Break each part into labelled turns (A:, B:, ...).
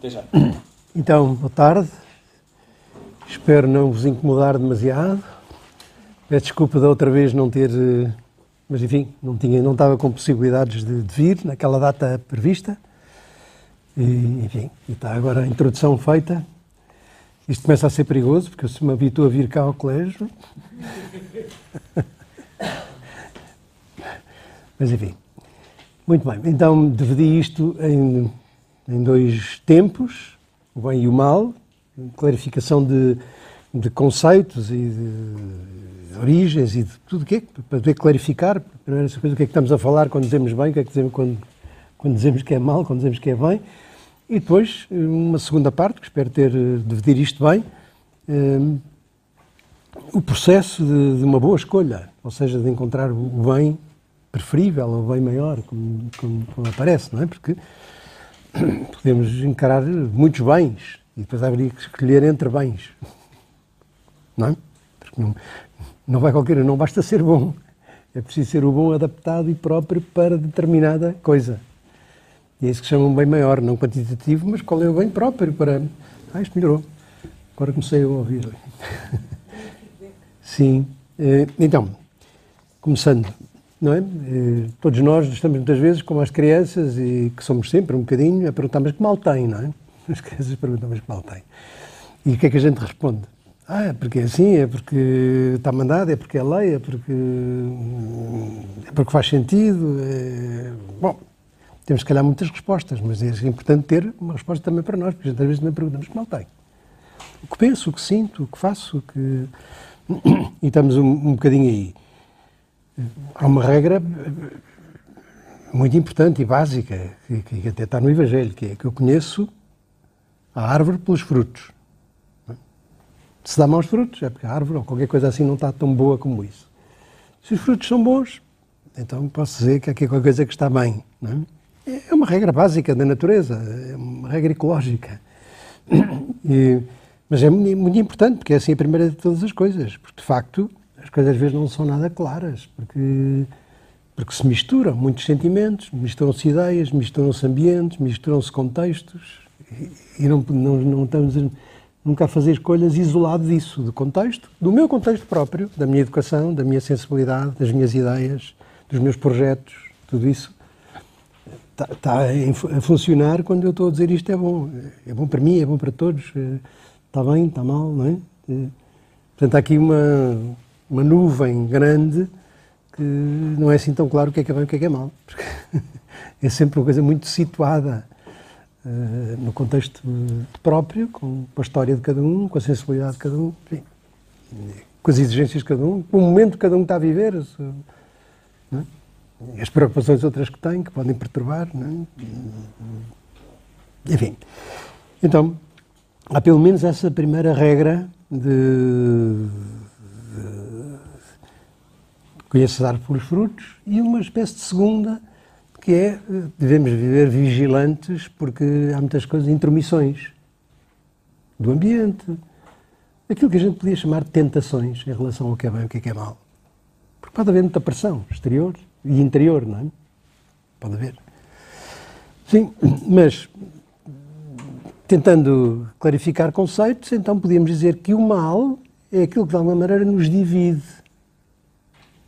A: Até já.
B: Então, boa tarde. Espero não vos incomodar demasiado. Peço desculpa da outra vez não ter. eh, Mas enfim, não, tinha, não estava com possibilidades de, de vir naquela data prevista. E, enfim, está agora a introdução feita. Isto começa a ser perigoso, porque eu se me habituo a vir cá ao colégio. Mas enfim. Muito bem. Então, dividi isto em, em dois tempos, o bem e o mal, clarificação de, de conceitos e de origens e de tudo o que é, para poder clarificar, primeiro coisa, o que é que estamos a falar quando dizemos bem, o que é que dizemos quando, quando dizemos que é mal, quando dizemos que é bem. E depois, uma segunda parte, que espero ter, eh, dividir isto bem, eh, o processo de, de uma boa escolha, ou seja, de encontrar o bem preferível, o bem maior, como, como, como aparece, não é? Porque podemos encarar muitos bens e depois haveria que escolher entre bens, não é? Porque não, não vai qualquer, não basta ser bom, é preciso ser o bom adaptado e próprio para determinada coisa. E é isso que se chama um bem maior, não quantitativo, mas qual é o bem próprio para. Ah, isto melhorou. Agora comecei a ouvir. Sim. Eh, Então, começando, não é? Eh, Todos nós estamos muitas vezes, como as crianças, e que somos sempre um bocadinho, a perguntar, mas que mal tem, não é? As crianças perguntam, mas que mal tem. E o que é que a gente responde? Ah, é porque é assim, é porque está mandado, é porque é lei, é porque, é porque faz sentido. É... Bom, temos, se calhar, muitas respostas, mas é importante ter uma resposta também para nós, porque a gente às vezes também perguntamos que mal tem. O que penso, o que sinto, o que faço, o que... E estamos um, um bocadinho aí. Há uma regra muito importante e básica, que, que até está no Evangelho, que é que eu conheço a árvore pelos frutos. Se dá maus frutos, é porque a árvore ou qualquer coisa assim não está tão boa como isso. Se os frutos são bons, então posso dizer que aqui é qualquer coisa que está bem. É? é uma regra básica da natureza, é uma regra ecológica. E, mas é muito importante, porque é assim a primeira de todas as coisas. Porque, de facto, as coisas às vezes não são nada claras, porque, porque se misturam muitos sentimentos, misturam-se ideias, misturam-se ambientes, misturam-se contextos, e, e não, não, não estamos nunca a fazer escolhas isolado disso, do contexto, do meu contexto próprio, da minha educação, da minha sensibilidade, das minhas ideias, dos meus projetos, tudo isso está, está a funcionar quando eu estou a dizer isto é bom. É bom para mim, é bom para todos, está bem, está mal, não é? Portanto, há aqui uma, uma nuvem grande que não é assim tão claro o que é que é bem e o que é que é mal. Porque é sempre uma coisa muito situada uh, no contexto próprio, com a história de cada um, com a sensibilidade de cada um, enfim, com as exigências de cada um, com o momento que cada um está a viver. É? as preocupações outras que tem, que podem perturbar. É? Enfim. Então, há pelo menos essa primeira regra de conhecer dar pelos frutos e uma espécie de segunda que é devemos viver vigilantes porque há muitas coisas, intromissões do ambiente, aquilo que a gente podia chamar de tentações em relação ao que é bem e o que é, que é mal. Porque pode haver muita pressão exterior e interior, não é? Pode haver. Sim, mas tentando clarificar conceitos, então podíamos dizer que o mal é aquilo que de alguma maneira nos divide,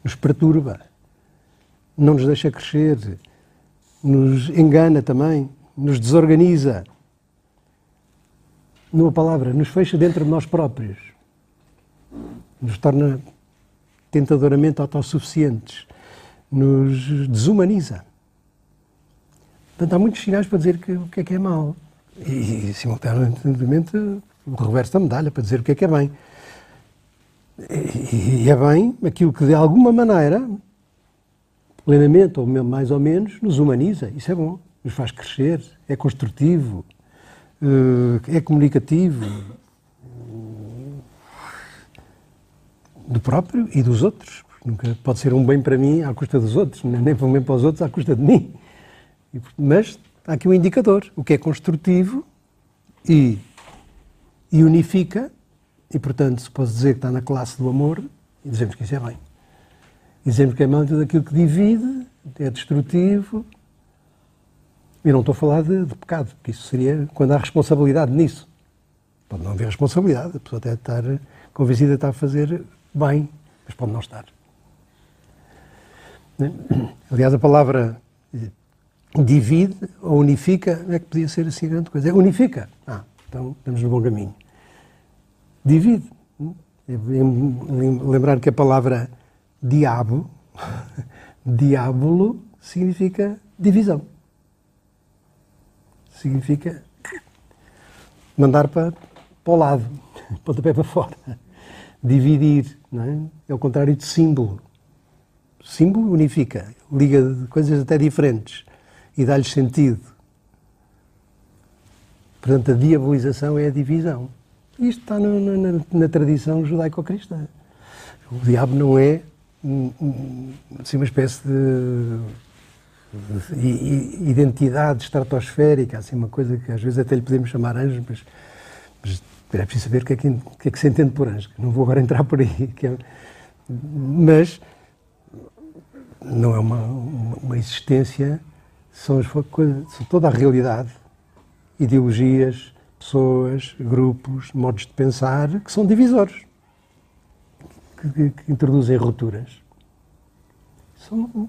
B: nos perturba, não nos deixa crescer, nos engana também, nos desorganiza. Numa palavra, nos fecha dentro de nós próprios, nos torna tentadoramente autossuficientes nos desumaniza. Portanto, há muitos sinais para dizer que, o que é que é mau. E, e, simultaneamente, o reverso da medalha para dizer o que é que é bem. E, é bem aquilo que, de alguma maneira, plenamente ou mais ou menos, nos humaniza. Isso é bom. Nos faz crescer, é construtivo, é comunicativo. Do próprio e dos outros. Nunca pode ser um bem para mim à custa dos outros, nem para um bem para os outros à custa de mim. Mas há aqui um indicador, o que é construtivo e, e unifica, e portanto se pode dizer que está na classe do amor, dizemos que isso é bem. Dizemos que é mal tudo aquilo que divide, é destrutivo, E não estou a falar de, de pecado, porque isso seria quando há responsabilidade nisso. Pode não haver responsabilidade, a pessoa até estar convencida de estar a fazer bem, mas pode não estar. Né? Aliás, a palavra eh, divide ou unifica é que podia ser assim grande coisa. É unifica. Ah, então estamos no bom caminho. Divide. Lembrar que a palavra diabo, diabolo, significa divisão. Significa mandar para, para o lado, pé para fora. Dividir, não é? É o contrário de símbolo. Símbolo unifica, liga coisas até diferentes e dá-lhes sentido. Portanto, a diabolização é a divisão. Isto está na, na, na tradição judaico-cristã. O diabo não é assim, uma espécie de, de, identidade estratosférica, assim, uma coisa que às vezes até lhe podemos chamar anjo, mas, mas é preciso saber o que é que, que, é que se entende por anjo. Não vou agora entrar por aí. É, mas não é uma, uma, uma existência, são, as, são toda a realidade, ideologias, pessoas, grupos, modos de pensar que são divisores, que, que, que introduzem rupturas. São,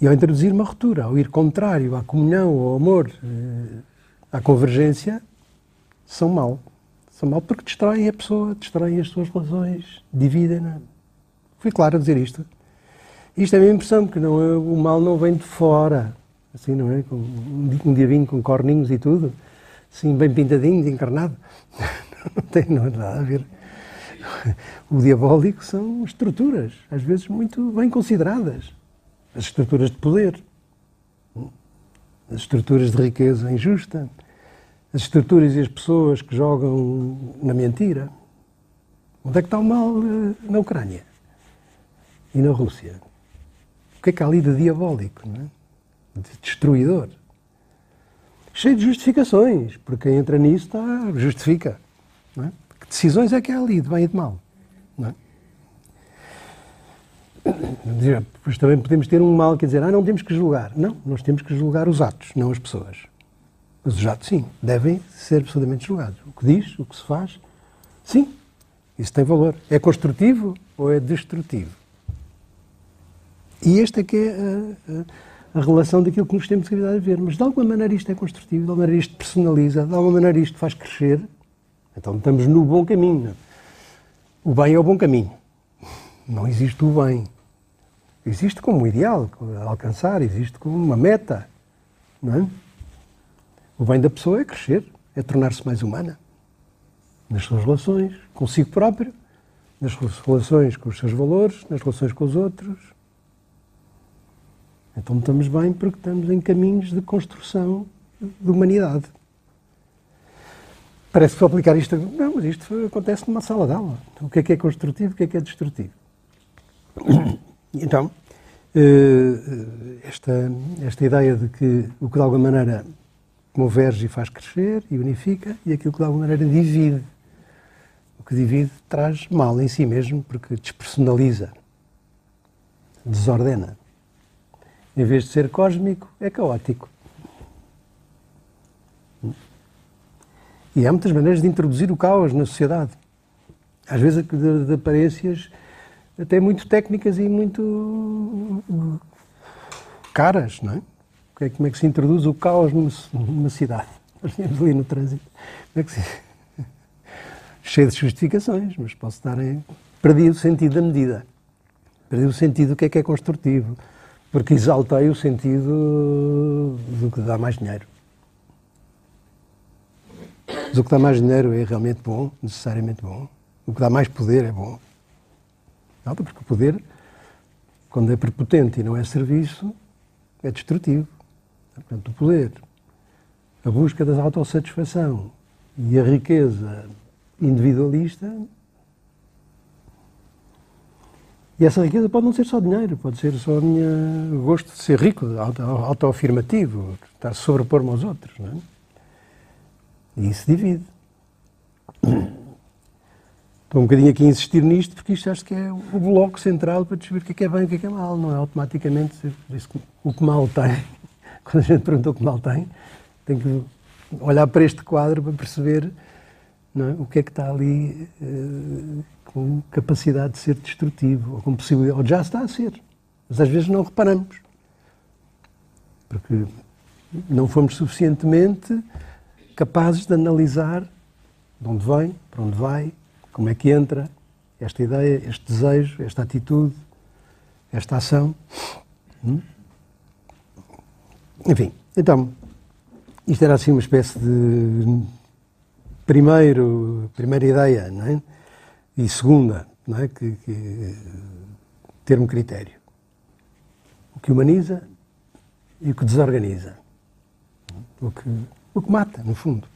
B: e ao introduzir uma ruptura, ao ir contrário à comunhão, ao amor, eh, à convergência, são mal. São mal porque destroem a pessoa, destroem as suas relações, dividem-na. Fui claro a dizer isto. Isto é a minha impressão, porque não o mal não vem de fora. Assim, não é? Um, um diabinho com corninhos e tudo, assim, bem pintadinho, encarnado. Não tem nada a ver. O diabólico são estruturas, às vezes muito bem consideradas. As estruturas de poder, as estruturas de riqueza injusta, as estruturas e as pessoas que jogam na mentira. Onde é que está o mal eh, na Ucrânia e na Rússia? O que é que há ali de diabólico, não é? de destruidor? Cheio de justificações, porque quem entra nisso está, justifica. Não é? Que decisões é que há ali, de bem e de mal? Não é? Pois também podemos ter um mal, quer dizer, ah, não temos que julgar. Não, nós temos que julgar os atos, não as pessoas. Mas os atos, sim, devem ser absolutamente julgados. O que diz, o que se faz, sim, isso tem valor. É construtivo ou é destrutivo? E esta é que é a, a, a, relação daquilo que nos temos que a ver. Mas de alguma maneira isto é construtivo, de alguma maneira isto personaliza, de alguma maneira isto faz crescer. Então estamos no bom caminho. O bem é o bom caminho. Não existe o bem. Existe como ideal a alcançar, existe como uma meta. Não é? O bem da pessoa é crescer, é tornar-se mais humana. Nas suas relações consigo próprio, nas relações com os seus valores, nas relações com os outros, então estamos bem porque estamos em caminhos de construção de humanidade. Parece que vou aplicar isto. Não, mas isto acontece numa sala de aula. O que é que é construtivo, o que é que é destrutivo? Então, eh, esta, esta ideia de que o que de alguma maneira converge e faz crescer e unifica, e aquilo que de alguma maneira divide. O que divide traz mal em si mesmo, porque despersonaliza, desordena em vez de ser cósmico, é caótico. E há muitas maneiras de introduzir o caos na sociedade. Às vezes de, de aparências até muito técnicas e muito caras, não é? Como é que se introduz o caos numa, cidade? Nós temos ali no trânsito. Como é que se... Cheio de justificações, mas posso estar em... Perdi o sentido da medida. Perdi o sentido do que é que é construtivo porque exaltei o sentido do que dá mais dinheiro. Mas o que dá mais dinheiro é realmente bom, necessariamente bom. O que dá mais poder é bom. Não, porque o poder, quando é prepotente e não é serviço, é destrutivo. Portanto, o poder, a busca da autossatisfação e a riqueza individualista E essa riqueza pode não ser só dinheiro, pode ser só o meu gosto de ser rico, autoafirmativo, estar sobrepor-me aos outros. Não é? E isso divide. Estou um bocadinho aqui a insistir nisto porque isto acho que é o bloco central para descobrir o que é, é bem e o que é, que é mal. Não é automaticamente o que mal tem, quando a gente perguntou que mal tem, tem que olhar para este quadro para perceber é? o que é que está ali uh, com capacidade de ser destrutivo, ou com possibilidade, ou já está a ser. Mas às vezes não reparamos. Porque não fomos suficientemente capazes de analisar de onde vem, para onde vai, como é que entra esta ideia, este desejo, esta atitude, esta ação. Hum? Enfim, então, isto era assim uma espécie de primeiro, primeira ideia, não é? E segunda, não é? Que, que ter um critério. O que humaniza e o que desorganiza. O que, o que mata, no fundo.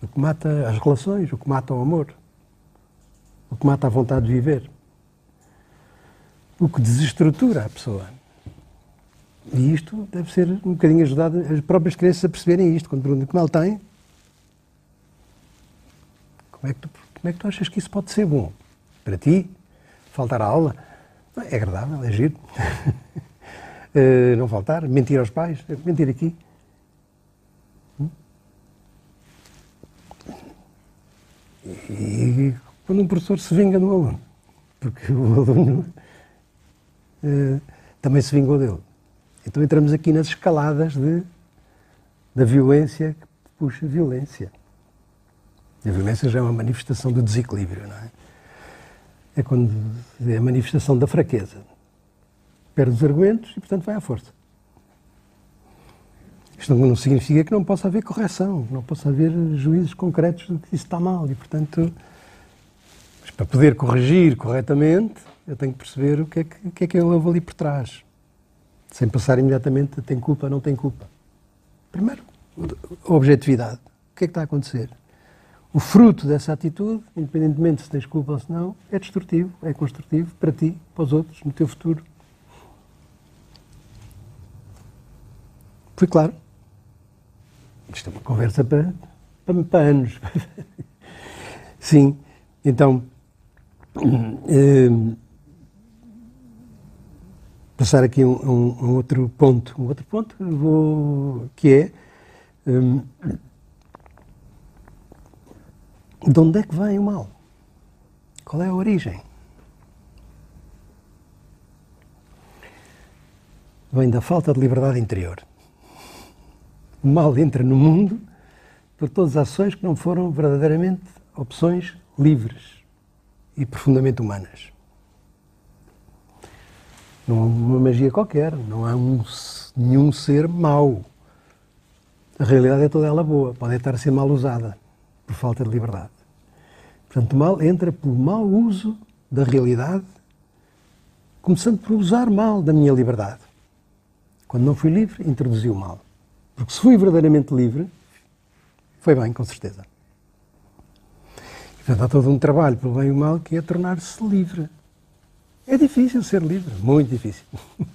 B: O que mata as relações, o que mata o amor. O que mata a vontade de viver. O que desestrutura a pessoa. E isto deve ser um bocadinho ajudado as próprias crianças a perceberem isto. Quando perguntam como ele tem, como é, que tu, como é que tu achas que isso pode ser bom? Para ti? Faltar a aula? É agradável, é giro. uh, não faltar, mentir aos pais, mentir aqui. Hum? E quando um professor se vinga do aluno, porque o aluno uh, também se vingou dele. Então entramos aqui nas escaladas de, da violência que puxa violência. A violência já é uma manifestação do desequilíbrio, não é? É quando é a manifestação da fraqueza. Perde os argumentos e, portanto, vai à força. Isto não significa que não possa haver correção, não possa haver juízos concretos de que isso está mal e, portanto, para poder corrigir corretamente, eu tenho que perceber o que é que, o que, é que eu levo ali por trás sem passar imediatamente tem culpa, não tem culpa. Primeiro, a objetividade. O que é que está a acontecer? O fruto dessa atitude, independentemente se tens culpa ou se não, é destrutivo, é construtivo para ti, para os outros, no teu futuro. Foi claro. Isto é uma conversa para, para, para anos. Sim, então. Hum, passar aqui um, um, um, outro ponto, um outro ponto vou, que é um, de onde é que vem o mal? Qual é a origem? Vem da falta de liberdade interior. O mal entra no mundo por todas as ações que não foram verdadeiramente opções livres e profundamente humanas. Não há uma magia qualquer, não há um, nenhum ser mau. A realidade é toda ela boa, pode estar a ser mal usada por falta de liberdade. Portanto, o mal entra pelo mau uso da realidade, começando por usar mal da minha liberdade. Quando não fui livre, introduzi o mal. Porque se fui verdadeiramente livre, foi bem, com certeza. portanto, há todo um trabalho pelo bem e o mal que é tornar-se livre. É difícil ser livre, muito difícil.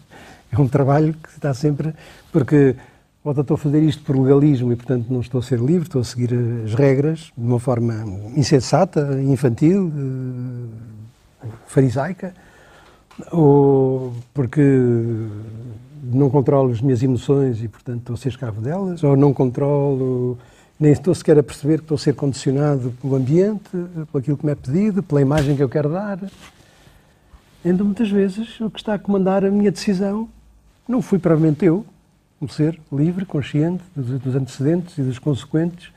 B: É um trabalho que está sempre. Porque volta, estou a fazer isto por legalismo e, portanto, não estou a ser livre, estou a seguir as regras de uma forma insensata, infantil, eh, farisaica, ou porque não controlo as minhas emoções e, portanto, estou a ser escravo delas, ou não controlo, nem estou sequer a perceber que estou a ser condicionado pelo ambiente, por aquilo que me é pedido, pela imagem que eu quero dar. Então, muitas vezes, o que está a comandar a minha decisão não fui provavelmente eu, um ser livre, consciente dos antecedentes e dos consequentes.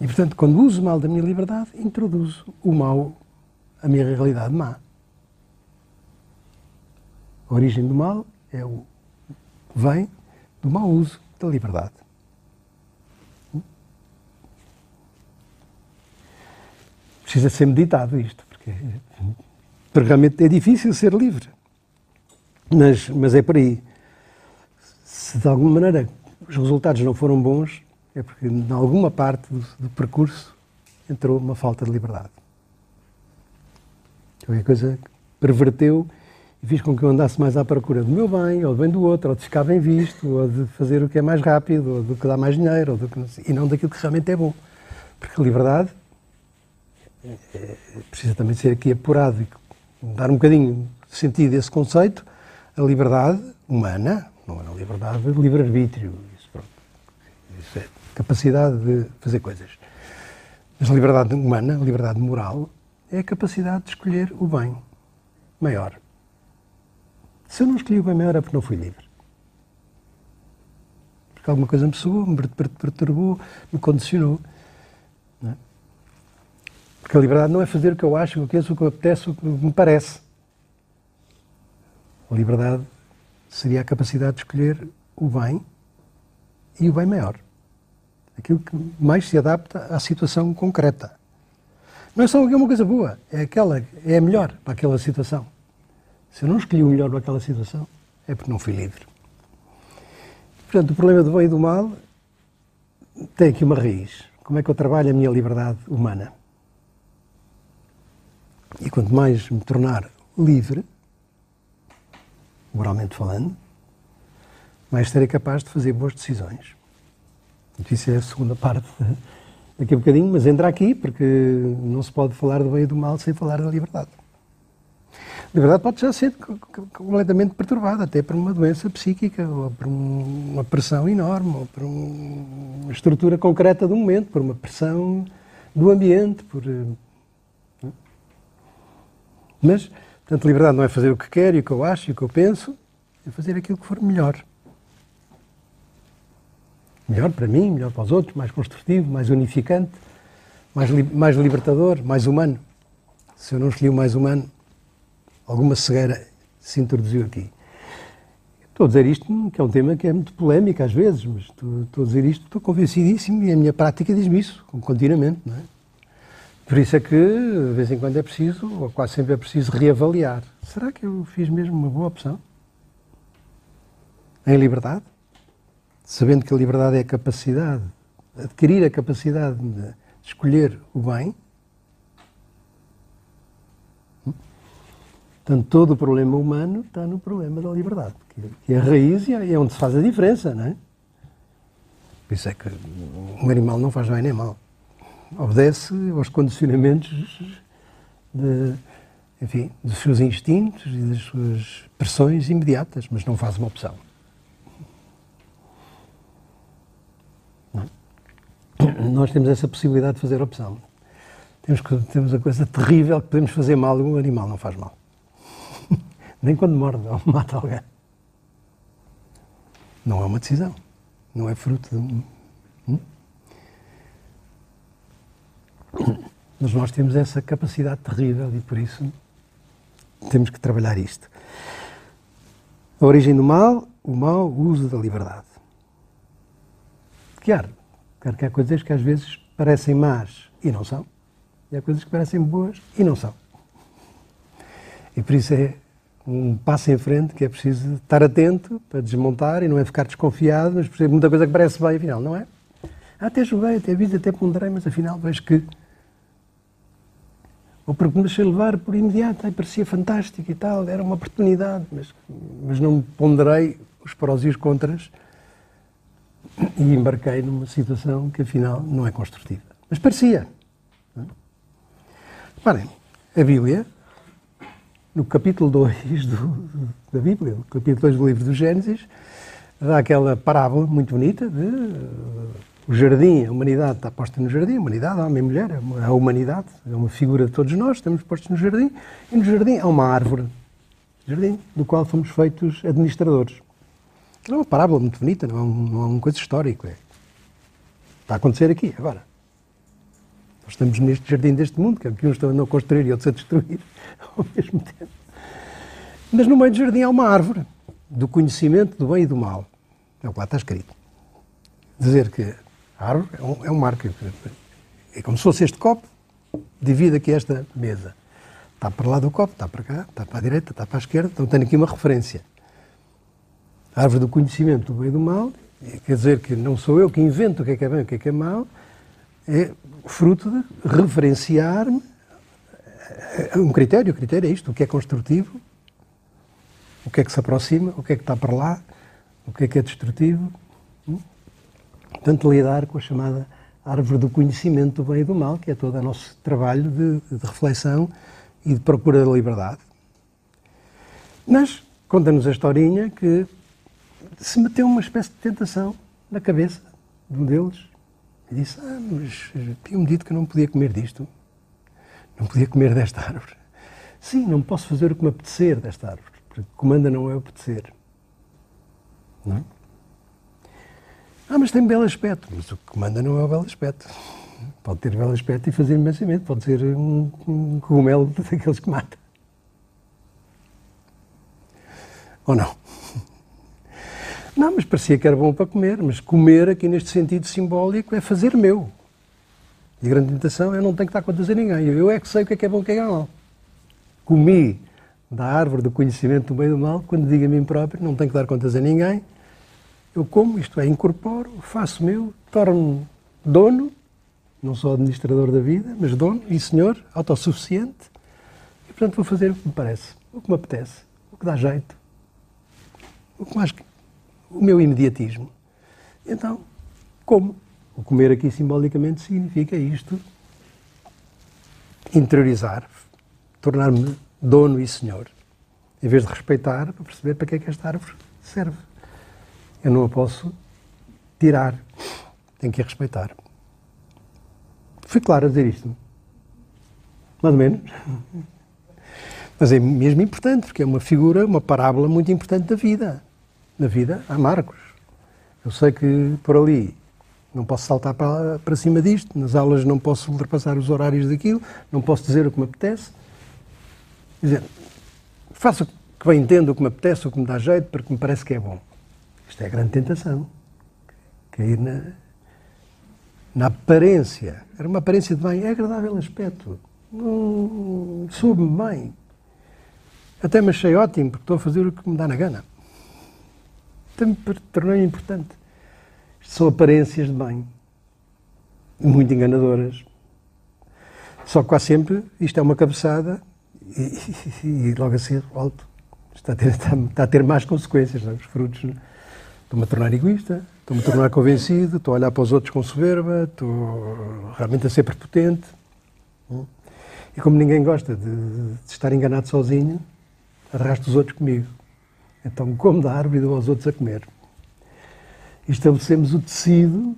B: E, portanto, quando uso mal da minha liberdade, introduzo o mal, a minha realidade má. A origem do mal é o, vem do mau uso da liberdade. Precisa ser meditado isto, porque porque realmente é difícil ser livre. Mas, mas é por aí. Se de alguma maneira os resultados não foram bons, é porque em alguma parte do, do percurso entrou uma falta de liberdade. Qualquer coisa perverteu e fiz com que eu andasse mais à procura do meu bem, ou do bem do outro, ou de ficar bem visto, ou de fazer o que é mais rápido, ou do que dá mais dinheiro, ou do que, e não daquilo que realmente é bom. Porque a liberdade é, precisa também ser aqui apurado e dar um bocadinho de sentido a esse conceito, a liberdade humana, Não é na liberdade de livre-arbítrio. Isso, pronto. Isso é capacidade de fazer coisas. Mas a liberdade humana, a liberdade moral, é a capacidade de escolher o bem maior. Se eu não escolhi o bem maior é porque não fui livre. Porque alguma coisa me sugou, me perturbou, me condicionou. É? Porque a liberdade não é fazer o que eu acho, o que penso, o que apetece, o que me parece. A liberdade seria a capacidade de escolher o bem e o bem maior. Aquilo que mais se adapta à situação concreta. Não é só uma coisa boa, é aquela, é a melhor para aquela situação. Se eu não escolhi o melhor para aquela situação, é porque não fui livre. Portanto, o problema do bem e do mal tem aqui uma raiz. Como é que eu trabalho a minha liberdade humana? E quanto mais me tornar livre, moralmente falando, mais serei capaz de fazer boas decisões. Isso é a segunda parte daqui a bocadinho, mas entra aqui porque não se pode falar do bem e do mal sem falar da liberdade. A liberdade pode já ser completamente perturbada, até por uma doença psíquica, ou por uma pressão enorme, ou por uma estrutura concreta do momento, por uma pressão do ambiente, por... Eh, mas, portanto, liberdade não é fazer o que quero e o que eu acho e o que eu penso, é fazer aquilo que for melhor melhor para mim, melhor para os outros, mais construtivo, mais unificante, mais, li mais libertador, mais humano. Se eu não escolhi o mais humano, alguma cegueira se introduziu aqui. Estou a dizer isto, que é um tema que é muito polémico às vezes, mas estou, estou a dizer isto, estou convencidíssimo e a minha prática diz-me isso, continuamente. Não é? Por isso é que, de vez em quando, é preciso, ou quase sempre é preciso, reavaliar. Será que eu fiz mesmo uma boa opção? Em liberdade? sabendo que a liberdade é a capacidade, adquirir a capacidade de escolher o bem. Portanto, todo o problema humano está no problema da liberdade, que é a raiz e é onde se faz a diferença, não é? Por isso é que um animal não faz bem nem mal. Obedece aos condicionamentos de, enfim, dos seus instintos e das suas pressões imediatas, mas não faz uma opção. nós temos essa possibilidade de fazer opção. Temos, temos a coisa terrível que podemos fazer mal um animal não faz mal. Nem quando morde ou mata alguém. Não é uma decisão. Não é fruto de um. Hum? Mas nós temos essa capacidade terrível e por isso temos que trabalhar isto. A origem do mal, o mau uso da liberdade. Claro, Claro que há coisas que às vezes parecem más e não são, e há coisas que parecem boas e não são. E por isso é um passo em frente que é preciso estar atento para desmontar e não é ficar desconfiado, mas por muita coisa que parece bem, afinal não é. Até joguei, até vi, até ponderei, mas afinal vejo que. Ou porque me deixei levar por imediato, aí parecia fantástico e tal, era uma oportunidade, mas, mas não ponderei os prós e os contras e embarquei numa situação que afinal não é construtiva. Mas parecia. Reparem, a Bíblia, no capítulo 2 do, da Bíblia, no capítulo 2 do livro do Gênesis, dá aquela parábola muito bonita de o jardim, a humanidade está posta no jardim, a humanidade, homem e mulher, a humanidade é uma figura de todos nós, estamos postos no jardim, e no jardim há uma árvore, jardim, do qual fomos feitos administradores. Não é uma parábola muito bonita, não é, um, não é uma coisa histórica. É. Está a acontecer aqui, agora. Nós estamos neste jardim deste mundo, que uns estão a construir e outros a destruir ao mesmo tempo. Mas no meio do jardim há uma árvore do conhecimento do bem e do mal. É o que lá está escrito. Dizer que a árvore é um, é um marco. É como se fosse este copo, divide aqui esta mesa. Está para lá do copo, está para cá, está para a direita, está para a esquerda. Então tenho aqui uma referência. A árvore do conhecimento do bem e do mal, quer dizer que não sou eu que invento o que é que é bem e o que é que é mal, é fruto de referenciar-me um critério. O critério é isto: o que é construtivo, o que é que se aproxima, o que é que está para lá, o que é que é destrutivo. Portanto, lidar com a chamada árvore do conhecimento do bem e do mal, que é todo o nosso trabalho de, de reflexão e de procura da liberdade. Mas conta-nos a historinha que se meteu uma espécie de tentação na cabeça de um deles e disse: Ah, mas tinham-me dito que não podia comer disto, não podia comer desta árvore. Sim, não posso fazer o que me apetecer desta árvore, porque comanda não é obedecer. Não é? Ah, mas tem belo aspecto. Mas o que comanda não é o belo aspecto. Pode ter belo aspecto e fazer imensamente. Pode ser um, um cogumelo daqueles que mata. Ou não? Não, mas parecia que era bom para comer. Mas comer, aqui neste sentido simbólico, é fazer meu. E a grande tentação é não tenho que contas a ninguém. Eu é que sei o que é que é bom e o que é que é mal. Comi da árvore do conhecimento do bem e do mal, quando digo a mim próprio, não tenho que dar contas a ninguém, eu como, isto é, incorporo, faço meu, torno-me dono, não só administrador da vida, mas dono e senhor, autossuficiente, e portanto vou fazer o que me parece, o que me apetece, o que dá jeito, o que mais. o meu imediatismo. Então, como? O comer aqui simbolicamente significa isto, interiorizar, tornar-me dono e senhor, em vez de respeitar, para perceber para que é que esta árvore serve. Eu não a posso tirar, tenho que a respeitar. Fui claro a dizer isto? Mais ou menos. Mas é mesmo importante, porque é uma figura, uma parábola muito importante da vida. Na vida há marcos. Eu sei que por ali não posso saltar para, para cima disto, nas aulas não posso ultrapassar os horários daquilo, não posso dizer o que me apetece. Quer dizer, faço o que bem entendo, o que me apetece, o que me dá jeito, porque me parece que é bom. Isto é a grande tentação. Cair na, na aparência. Era uma aparência de bem, é agradável aspecto. Não soube-me bem. Até me achei ótimo, porque estou a fazer o que me dá na gana. Até me tornei importante. Isto são aparências de bem. Muito enganadoras. Só que quase sempre isto é uma cabeçada e, e, e logo a seguir volto. Está a ter, está, está a ter mais consequências, não? É? os frutos. Não? Estou-me a tornar egoísta, estou-me a tornar convencido, estou a olhar para os outros com soberba, estou realmente a ser prepotente. E como ninguém gosta de, de estar enganado sozinho, arrasto os outros comigo. Então como da árvore dou aos outros a comer. E estabelecemos o tecido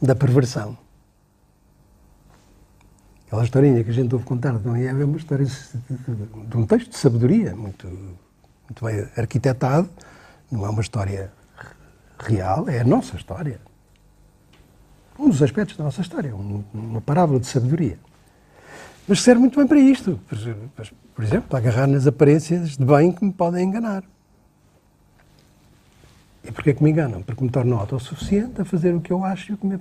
B: da perversão. Aquela historinha que a gente ouve contar de Dom Eva é uma história de, de um texto de sabedoria, muito, muito bem arquitetado, não é uma história real, é a nossa história. Um dos aspectos da nossa história, uma parábola de sabedoria. Mas serve muito bem para isto. Por exemplo, para agarrar nas aparências de bem que me podem enganar. E porquê que me enganam? Porque me tornam autossuficiente a fazer o que eu acho e o que me,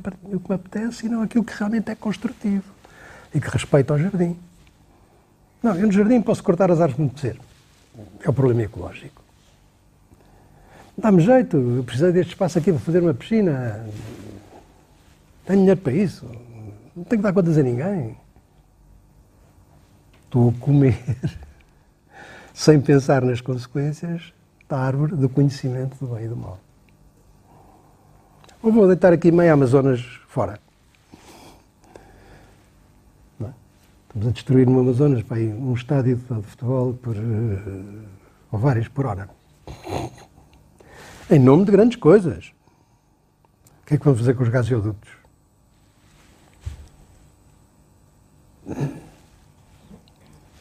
B: apetece e não aquilo que realmente é construtivo e que respeita ao jardim. Não, eu no jardim posso cortar as árvores como apetecer. É o problema ecológico. Dá-me jeito, eu precisei deste espaço aqui para fazer uma piscina. Tenho dinheiro para isso. Não tenho que dar contas a ninguém. Estou a comer, sem pensar nas consequências da árvore do conhecimento do bem e do mal. Ou vou deitar aqui meia Amazonas fora. É? Estamos a destruir no Amazonas para um estádio de futebol por, uh, ou vários por hora em nome de grandes coisas. O que é que vamos fazer com os gasodutos?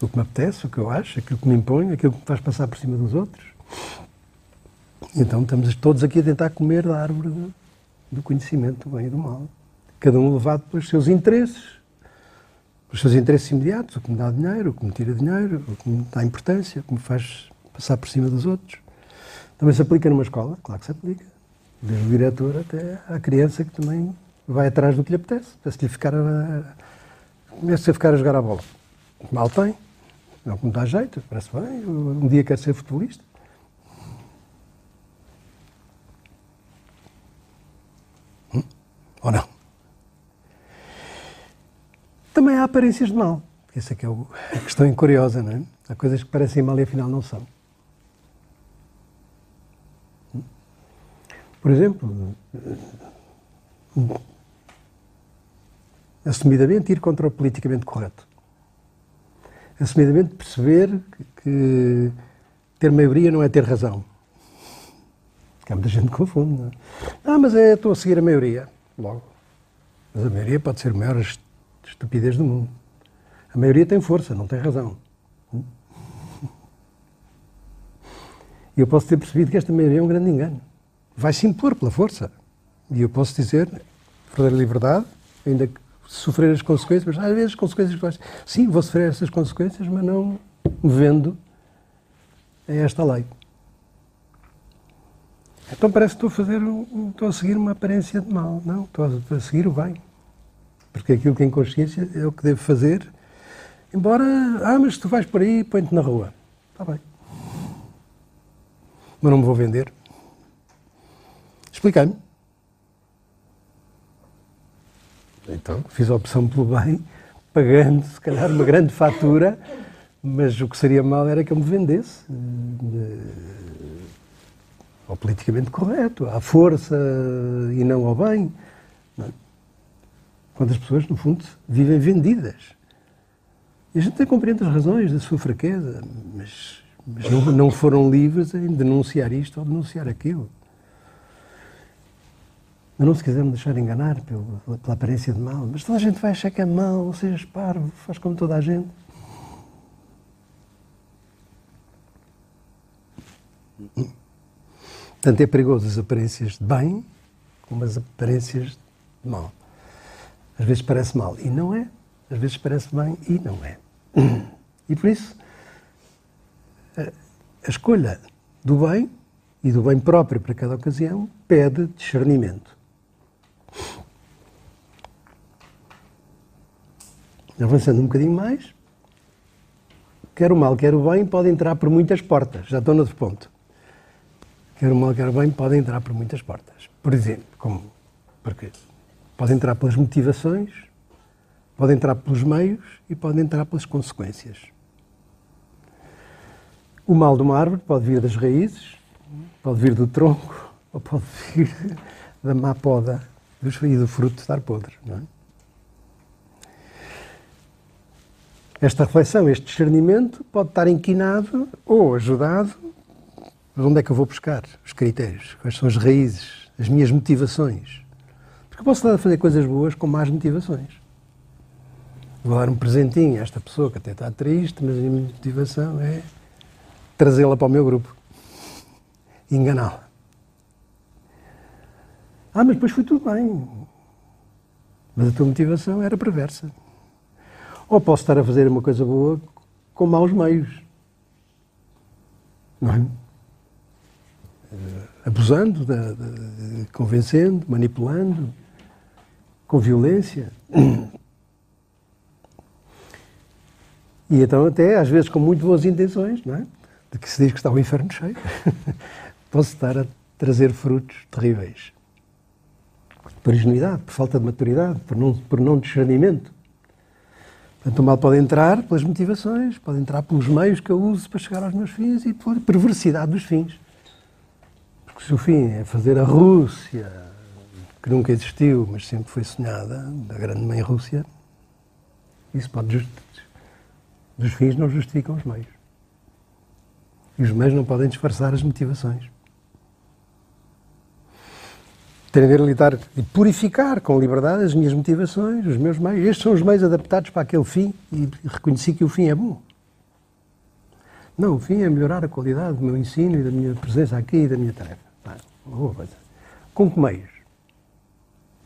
B: O que me apetece, o que eu acho, aquilo que me impõe, aquilo que me faz passar por cima dos outros. Então estamos todos aqui a tentar comer da árvore do, do conhecimento do bem e do mal. Cada um levado pelos seus interesses, pelos seus interesses imediatos, o que me dá dinheiro, o que me tira dinheiro, o que me dá importância, o que me faz passar por cima dos outros. Também se aplica numa escola? Claro que se aplica. Desde o diretor até à criança que também vai atrás do que lhe apetece. Se lhe ficar a, começa a ficar a jogar a bola. Mal tem. Não me dá jeito, parece bem. Um dia quer ser futebolista. Hum? Ou não? Também há aparências de mal. Essa é que é a questão curiosa, não é? Há coisas que parecem mal e afinal não são. Por exemplo, assumidamente ir contra o politicamente correto. Assumidamente perceber que ter maioria não é ter razão. Porque há muita gente que confunde. Não é? Ah, mas é, estou a seguir a maioria. Logo. Mas a maioria pode ser a maior estupidez do mundo. A maioria tem força, não tem razão. E eu posso ter percebido que esta maioria é um grande engano. Vai se impor pela força. E eu posso dizer, verdadeira liberdade, ainda que sofrer as consequências, mas às vezes as consequências. Sim, vou sofrer essas consequências, mas não me vendo a esta lei. Então parece que estou a fazer, estou a seguir uma aparência de mal. Não, estou a seguir o bem. Porque aquilo que em consciência é o que devo fazer. Embora, ah, mas tu vais por aí, põe-te na rua. Está bem. Mas não me vou vender. Expliquei-me. Então, fiz a opção pelo bem, pagando, se calhar, uma grande fatura, mas o que seria mal era que eu me vendesse ao politicamente correto, à força e não ao bem. É? Quando as pessoas, no fundo, vivem vendidas. E a gente tem compreende as razões da sua fraqueza, mas, mas não, não foram livres em denunciar isto ou denunciar aquilo. Mas não se quisermos deixar enganar pela aparência de mal. Mas toda a gente vai achar que é mal, ou seja, parvo, faz como toda a gente. Tanto é perigoso as aparências de bem como as aparências de mal. Às vezes parece mal e não é, às vezes parece bem e não é. E por isso, a escolha do bem e do bem próprio para cada ocasião pede discernimento. Avançando um bocadinho mais, quer o mal, quer o bem, pode entrar por muitas portas. Já estou no outro ponto quer o mal, quer o bem, pode entrar por muitas portas. Por exemplo, como, porque pode entrar pelas motivações, pode entrar pelos meios e pode entrar pelas consequências. O mal de uma árvore pode vir das raízes, pode vir do tronco, ou pode vir da má poda e do fruto estar podre. Não é? Esta reflexão, este discernimento pode estar inquinado ou ajudado mas onde é que eu vou buscar os critérios? Quais são as raízes, as minhas motivações? Porque eu posso dar a fazer coisas boas com más motivações. Vou dar um presentinho a esta pessoa que até está triste, mas a minha motivação é trazê-la para o meu grupo enganá-la. Ah, mas depois foi tudo bem. Mas a tua motivação era perversa. Ou posso estar a fazer uma coisa boa com maus meios. Não é? Eh, abusando, de, de, de, convencendo, manipulando, com violência. E então até, às vezes, com muito boas intenções, não é? De que se diz que está o inferno cheio, posso estar a trazer frutos terríveis. Por ingenuidade, por falta de maturidade, por não, por não discernimento. Portanto, o mal pode entrar pelas motivações, pode entrar pelos meios que eu uso para chegar aos meus fins e pela perversidade dos fins se o fim é fazer a Rússia, que nunca existiu, mas sempre foi sonhada, da grande mãe Rússia, isso pode justificar. Os fins não justificam os meios. E os meios não podem disfarçar as motivações. Aprender a lidar e purificar com liberdade as minhas motivações, os meus meios. Estes são os meios adaptados para aquele fim e reconheci que o fim é bom. Não, o fim é melhorar a qualidade do meu ensino e da minha presença aqui e da minha tarefa. Boa coisa. Com que meios?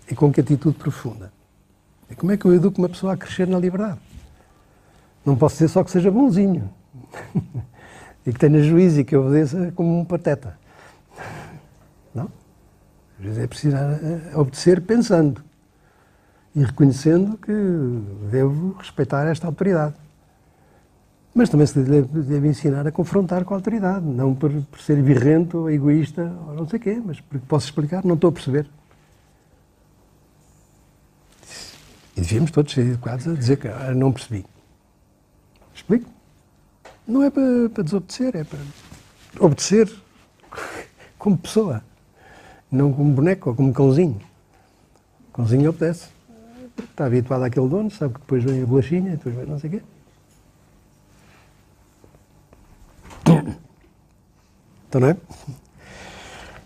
B: E com que atitude profunda? E como é que eu educo uma pessoa a crescer na liberdade? Não posso dizer só que seja bonzinho. e que tenha juízo e que obedeça como um pateta. Às vezes é preciso eh, obedecer pensando e reconhecendo que devo respeitar esta autoridade. Mas também se deve, ensinar a confrontar com a autoridade, não por, por ser virrento ou egoísta ou não sei o quê, mas porque posso explicar, não estou a perceber. E devíamos todos ser educados a dizer que ah, não percebi. Explico. Não é para, para desobedecer, é para obedecer como pessoa, não como boneco ou como cãozinho. Cãozinho obedece. Está habituado àquele dono, sabe que depois vem a bolachinha, depois vem não sei o quê. Então, não é?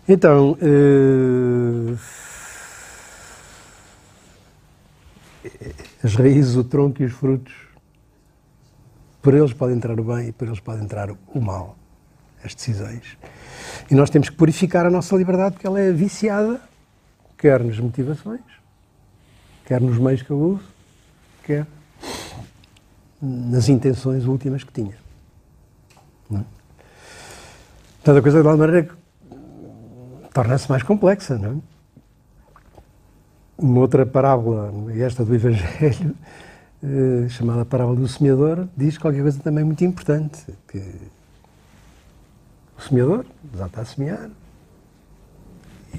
B: Então, uh, as raízes, o tronco e os frutos, por eles pode entrar o bem e por eles pode entrar o mal, as decisões. E nós temos que purificar a nossa liberdade porque ela é viciada, quer nas motivações, quer nos meios que eu uso, quer nas intenções últimas que tinha. Não? É? Portanto, a coisa de alguma maneira torna-se mais complexa, não é? Uma outra parábola, esta do Evangelho, eh, chamada parábola do semeador, diz qualquer coisa também muito importante, que o semeador está a semear,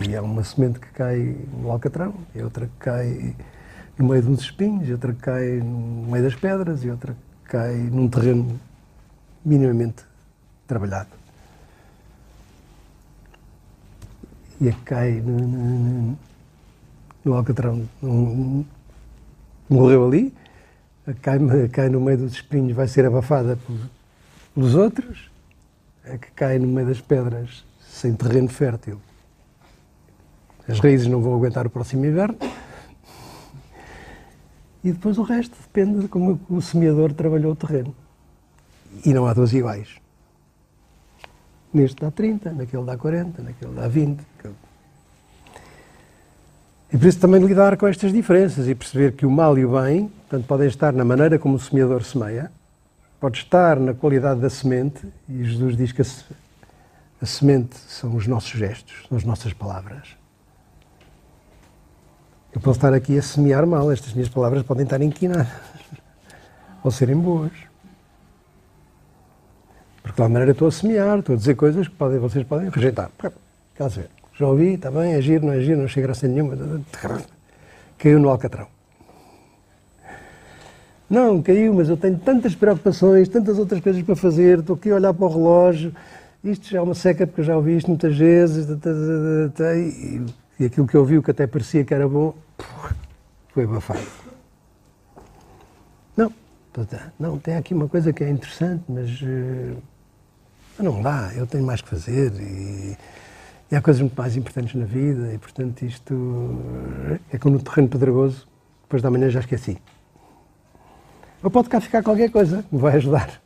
B: e há uma semente que cai no alcatrão, e outra que cai no meio de uns espinhos, e outra que cai no meio das pedras, e outra que cai num terreno minimamente trabalhado. E a que cai no, no, no alcatrão um, morreu ali, a que cai, cai no meio dos espinhos vai ser abafada pelos outros, que cai no meio das pedras sem terreno fértil. As raízes não vão aguentar o próximo inverno. E depois o resto depende de como o semeador trabalhou o terreno. E não há duas iguais. Neste dá 30, naquele dá 40, naquele dá 20. E por isso também lidar com estas diferenças e perceber que o mal e o bem, portanto, podem estar na maneira como o semeador semeia, pode estar na qualidade da semente, e Jesus diz que a, semente são os nossos gestos, são as nossas palavras. Eu posso estar aqui a semear mal, estas minhas palavras podem estar inquinadas ou serem boas. Porque de alguma maneira estou a semear, estou a dizer coisas que podem, vocês podem rejeitar. Quer ver? Já ouvi, está bem, agir, não agir, não chega graça nenhuma. Caiu no alcatrão. Não, caiu, mas eu tenho tantas preocupações, tantas outras coisas para fazer, estou aqui a olhar para o relógio, isto já é uma seca porque eu já ouvi isto muitas vezes, e aquilo que eu vi, que até parecia que era bom, foi abafado. Não, não, tem aqui uma coisa que é interessante, mas uh, não dá, eu tenho mais que fazer e, e, há coisas muito mais importantes na vida e, portanto, isto é como no terreno pedregoso, depois da manhã já esqueci. Ou pode cá ficar qualquer coisa que me vai ajudar.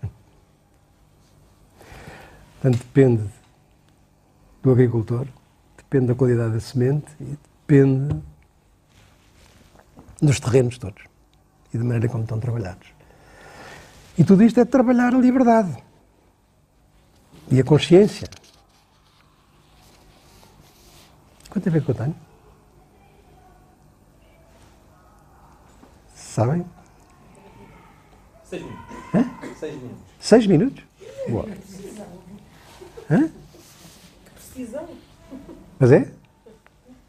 B: Portanto, depende do agricultor depende da qualidade da semente e depende dos terrenos todos e da maneira como estão trabalhados. E tudo isto é trabalhar a liberdade e a consciência. Quanto tempo é que eu tenho? Sabem?
A: Seis minutos. Hã? Seis minutos.
B: Seis minutos? Boa. Hã?
C: Precisão.
B: Mas é?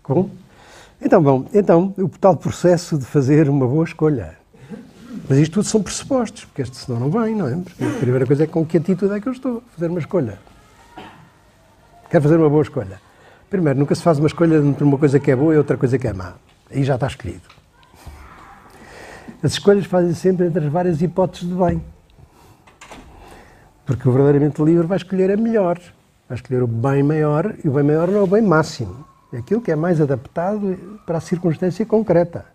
B: Com? Então, bom, então, o tal processo de fazer uma boa escolha. Mas isto tudo são pressupostos, porque este senão não vem, não é? Porque a primeira coisa é com que atitude é que eu estou a fazer uma escolha. Quero fazer uma boa escolha. Primeiro, nunca se faz uma escolha entre uma coisa que é boa e outra coisa que é má. Aí já está escolhido. As escolhas fazem sempre entre as várias hipóteses de bem. Porque o verdadeiramente livre vai escolher a melhor vai escolher o bem maior, e o bem maior não é o bem máximo. É aquilo que é mais adaptado para a circunstância concreta.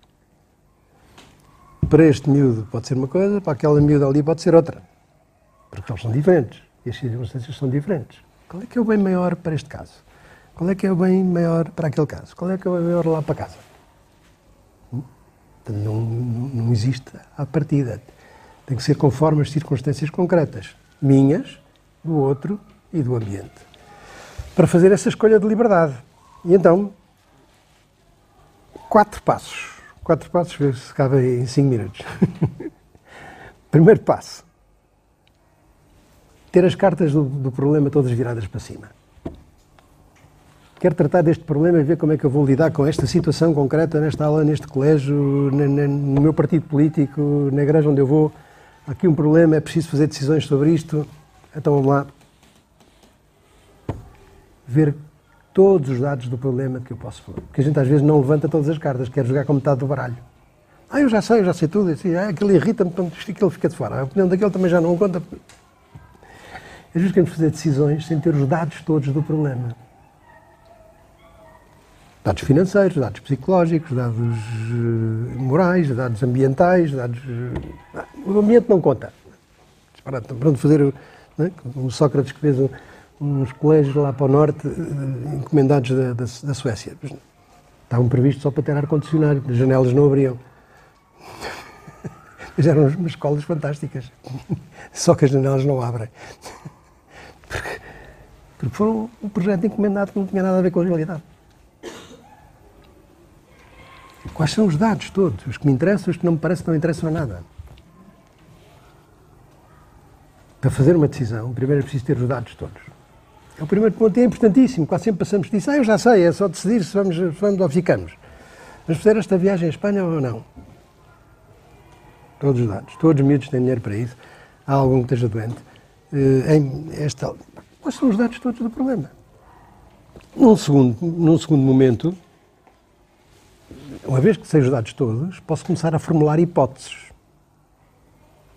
B: Para este miúdo pode ser uma coisa, para aquela miúda ali pode ser outra. Porque eles são diferentes. E as circunstâncias são diferentes. Qual é que é o bem maior para este caso? Qual é que é o bem maior para aquele caso? Qual é que é o bem maior lá para casa? Não, não, não existe a partida. Tem que ser conforme as circunstâncias concretas. Minhas, do outro e do ambiente. Para fazer essa escolha de liberdade. E então, quatro passos. Quatro passos, ver se cabe em cinco minutos. Primeiro passo. Ter as cartas do, do problema todas viradas para cima. Quero tratar deste problema e ver como é que eu vou lidar com esta situação concreta nesta aula, neste colégio, no meu partido político, na igreja onde eu vou. Aqui um problema, é preciso fazer decisões sobre isto. Então vamos lá, ver todos os dados do problema que eu posso falar. Porque a gente às vezes não levanta todas as cartas, quer jogar com metade do baralho. Ah, eu já sei, eu já sei tudo. Assim, ah, aquele irrita-me, aquele fica de fora. A opinião daquele também já não conta. Às vezes queremos fazer decisões sem ter os dados todos do problema. Dados financeiros, dados psicológicos, dados eh, morais, dados ambientais, dados. eh, o ambiente não conta. Disparate, Pronto, fazer. Né? O Sócrates que fez uns colégios lá para o norte, eh, encomendados da, da, da Suécia. Mas Estavam previstos só para ter ar-condicionado, as janelas não abriam. Mas eram umas escolas fantásticas. Só que as janelas não abrem. Porque, porque foi um projeto encomendado que não tinha nada a ver com a realidade. Quais são os dados todos? Os que me interessam, os que não me parecem não interessam nada. Para fazer uma decisão, primeiro é preciso ter os dados todos. É o primeiro ponto, é importantíssimo. Quase sempre passamos disso. Ah, eu já sei, é só decidir se vamos, se vamos ou ficamos. Vamos fazer esta viagem à Espanha ou não? Todos os dados. Todos os miúdos têm dinheiro para isso. Há algum que esteja doente. Em esta... Quais são os dados todos do problema? Num segundo, num segundo momento, uma vez que sei os dados todos, posso começar a formular hipóteses.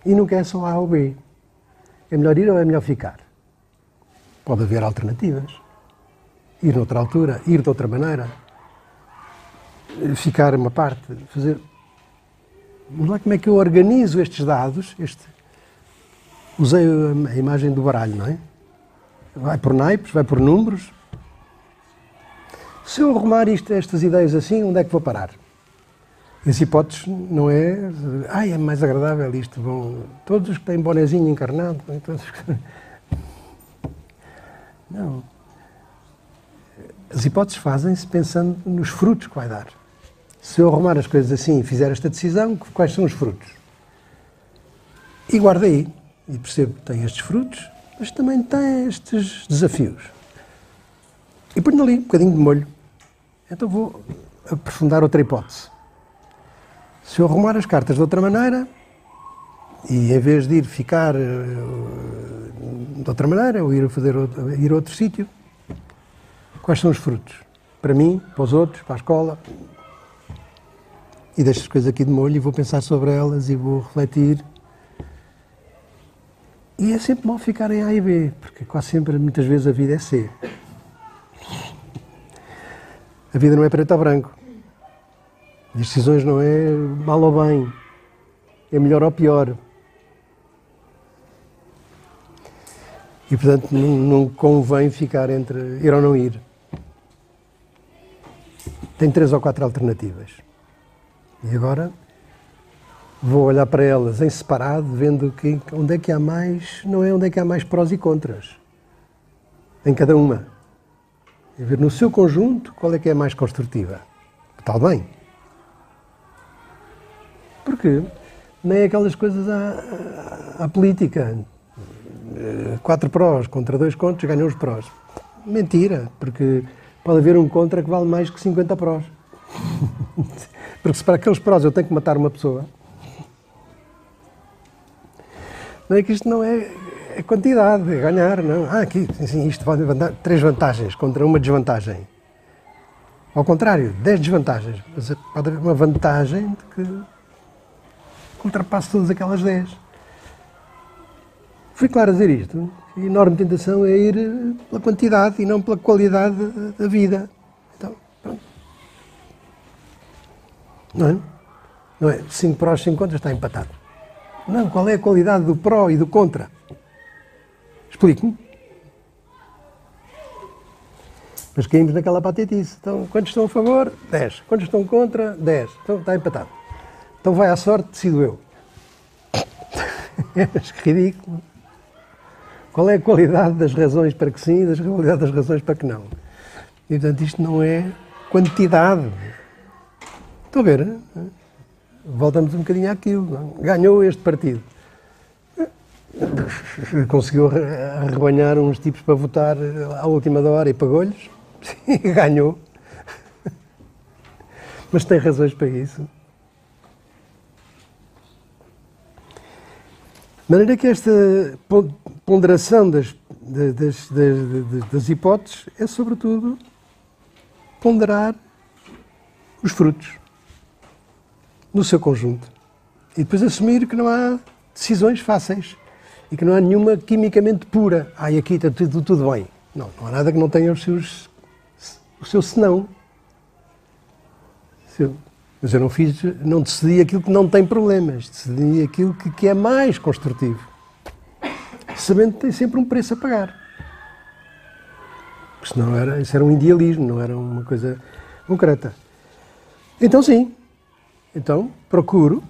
B: E nunca é só A ou B. É melhor ir ou é melhor ficar? Pode haver alternativas. Ir noutra altura, ir de outra maneira, ficar uma parte, fazer. Vamos lá como é que eu organizo estes dados. Este... Usei a imagem do baralho, não é? Vai por naipes, vai por números. Se eu arrumar isto, estas ideias assim, onde é que vou parar? As hipóteses não é. Ai, é mais agradável isto. Vão, todos os que têm bonezinho encarnado. Todos... Não. As hipóteses fazem-se pensando nos frutos que vai dar. Se eu arrumar as coisas assim e fizer esta decisão, quais são os frutos? E guardo aí. E percebo que tem estes frutos, mas também tem estes desafios. E ponho ali um bocadinho de molho. Então vou aprofundar outra hipótese. Se eu arrumar as cartas de outra maneira, e em vez de ir ficar eh, de outra maneira, ou ir fazer outro, ir a outro sítio, quais são os frutos? Para mim, para os outros, para a escola. E deixo as coisas aqui de molho e vou pensar sobre elas e vou refletir. E é sempre mal ficar em A e B, porque quase sempre, muitas vezes, a vida é C. A vida não é preto ou branco. As decisões não é mal ou bem. É melhor ou pior. E, portanto, não, não convém ficar entre ir ou não ir. Tem três ou quatro alternativas. E agora vou olhar para elas em separado, vendo que, onde é que há mais, não é onde é que há mais prós e contras. Em cada uma. E ver no seu conjunto qual é que é a mais construtiva. Está bem. Porque nem aquelas coisas à, à- política. Eh, Quatro prós contra dois contras, ganham os prós. Mentira, porque pode haver um contra que vale mais que 50 prós. porque se para aqueles prós eu tenho que matar uma pessoa, não é que isto não é, é quantidade, é ganhar, não. Ah, aqui, sim, isto vai levantar três vantagens contra uma desvantagem. Ao contrário, dez desvantagens. Mas pode haver uma vantagem de que ultrapasse todas aquelas dez. Fui claro a dizer isto. A enorme tentação é ir eh, pela quantidade e não pela qualidade da- da vida. Então, pronto. Não é? Não é? 5 prós, 5 contras, está empatado. Não, qual é a qualidade do pró e do contra? Explique-me. Mas caímos naquela patetice. Então, quantos estão a favor? 10. Quantos estão contra? 10. Então, está empatado. Então vai à sorte, decido eu. Mas que ridículo. Qual é a qualidade das razões para que sim e das qualidade das razões para que não? E, portanto, isto não é quantidade. Estão a ver? não é? Voltamos um bocadinho àquilo. é? Ganhou este partido. Conseguiu arre- arrebanhar uns tipos para votar à última da hora e pagou-lhes. Sim, ganhou. Mas tem razões para isso. De maneira que esta pon- ponderação das, da- das, das- das- das hipóteses é, sobretudo, ponderar os frutos no seu conjunto. E depois assumir que não há decisões fáceis e que não há nenhuma quimicamente pura. Ah, e aqui está tudo, tudo bem. Não, não há nada que não tenha os seus, o seu senão. Se eu- Mas eu não fiz, não decidi aquilo que não tem problemas, decidi aquilo que, que é mais construtivo. Sabendo que tem sempre um preço a pagar. Porque senão era, isso era um idealismo, não era uma coisa concreta. Então sim, então procuro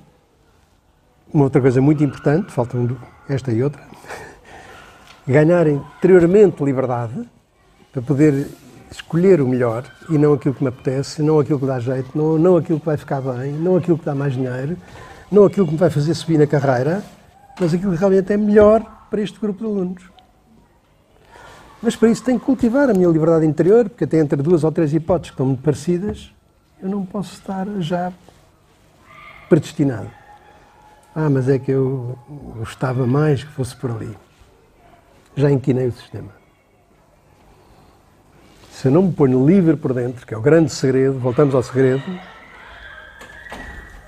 B: uma outra coisa muito importante, faltam esta e outra, ganhar interiormente liberdade para poder escolher o melhor e não aquilo que me apetece, não aquilo que dá jeito, não, não aquilo que vai ficar bem, não aquilo que dá mais dinheiro, não aquilo que me vai fazer subir na carreira, mas aquilo que realmente é melhor para este grupo de alunos. Mas para isso tenho que cultivar a minha liberdade interior, porque até entre duas ou três hipóteses que estão muito parecidas, eu não posso estar já predestinado. Ah, mas é que eu gostava mais que fosse por ali. Já inquinei o sistema. Se eu não me ponho livre por dentro, que é o grande segredo, voltamos ao segredo,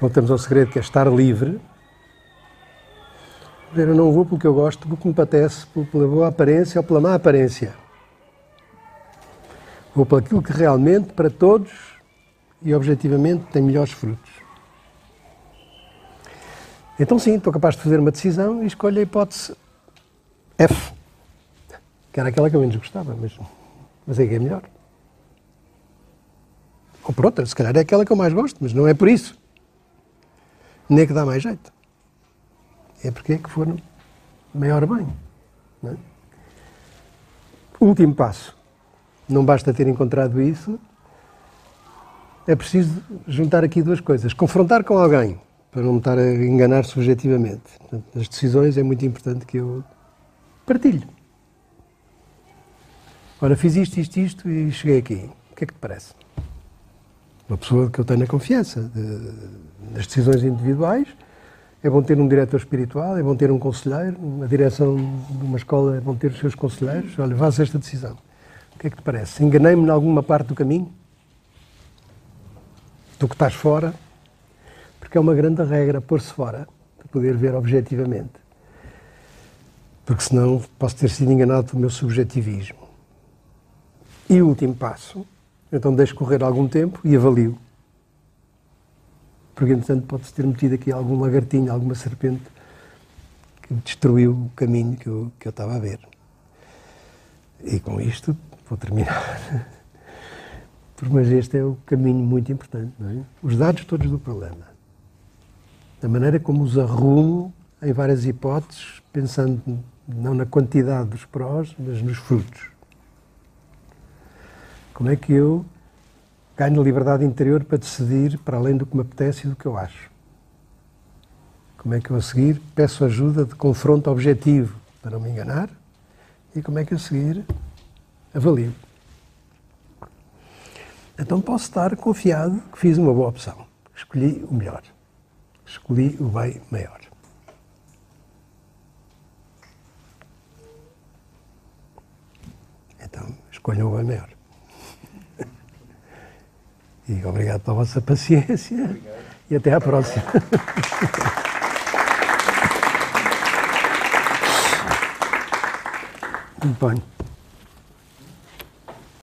B: voltamos ao segredo que é estar livre, eu não vou pelo que eu gosto, pelo que me pelo- pela boa aparência ou pela má aparência. Vou para aquilo que realmente, para todos e objetivamente, tem melhores frutos. Então, sim, estou capaz de fazer uma decisão e escolho a hipótese F, que era aquela que eu menos gostava, mas, mas é que é melhor. Ou por outra, se calhar é aquela que eu mais gosto, mas não é por isso. Nem é que dá mais jeito. É porque é que for maior bem. é? Último passo. Não basta ter encontrado isso, é preciso juntar aqui duas coisas. Confrontar com alguém, para não me estar a enganar subjetivamente. Portanto, as decisões é muito importante que eu partilhe. Ora, fiz isto, isto, isto e cheguei aqui. O que é que te parece? Uma pessoa que eu tenho a confiança de- das decisões individuais. É bom ter um diretor espiritual, é bom ter um conselheiro, uma direção de uma escola é bom ter os seus conselheiros. Olha, faz esta decisão. O que é que te parece? Enganei-me em alguma parte do caminho? Tu que estás fora? Porque é uma grande regra pôr-se fora para poder ver objetivamente. Porque senão posso ter sido enganado pelo meu subjetivismo. E o último passo, então deixo correr algum tempo e avalio. Porque, entretanto, pode-se ter metido aqui algum lagartinho, alguma serpente que destruiu o caminho que eu, que eu estava a ver. E com isto vou terminar. Mas este é o caminho muito importante, é? Os dados todos do problema. Da maneira como os arrumo em várias hipóteses, pensando não na quantidade dos prós, mas nos frutos. Como é que eu ganho liberdade interior para decidir para além do que me apetece e do que eu acho? Como é que eu a seguir peço ajuda de confronto objetivo para não me enganar? E como é que eu a seguir avalio? Então posso estar confiado que fiz uma boa opção. Escolhi o melhor. Escolhi o bem maior. Então, escolham o bem maior. E obrigado pela vossa paciência e até à próxima. Muito bem.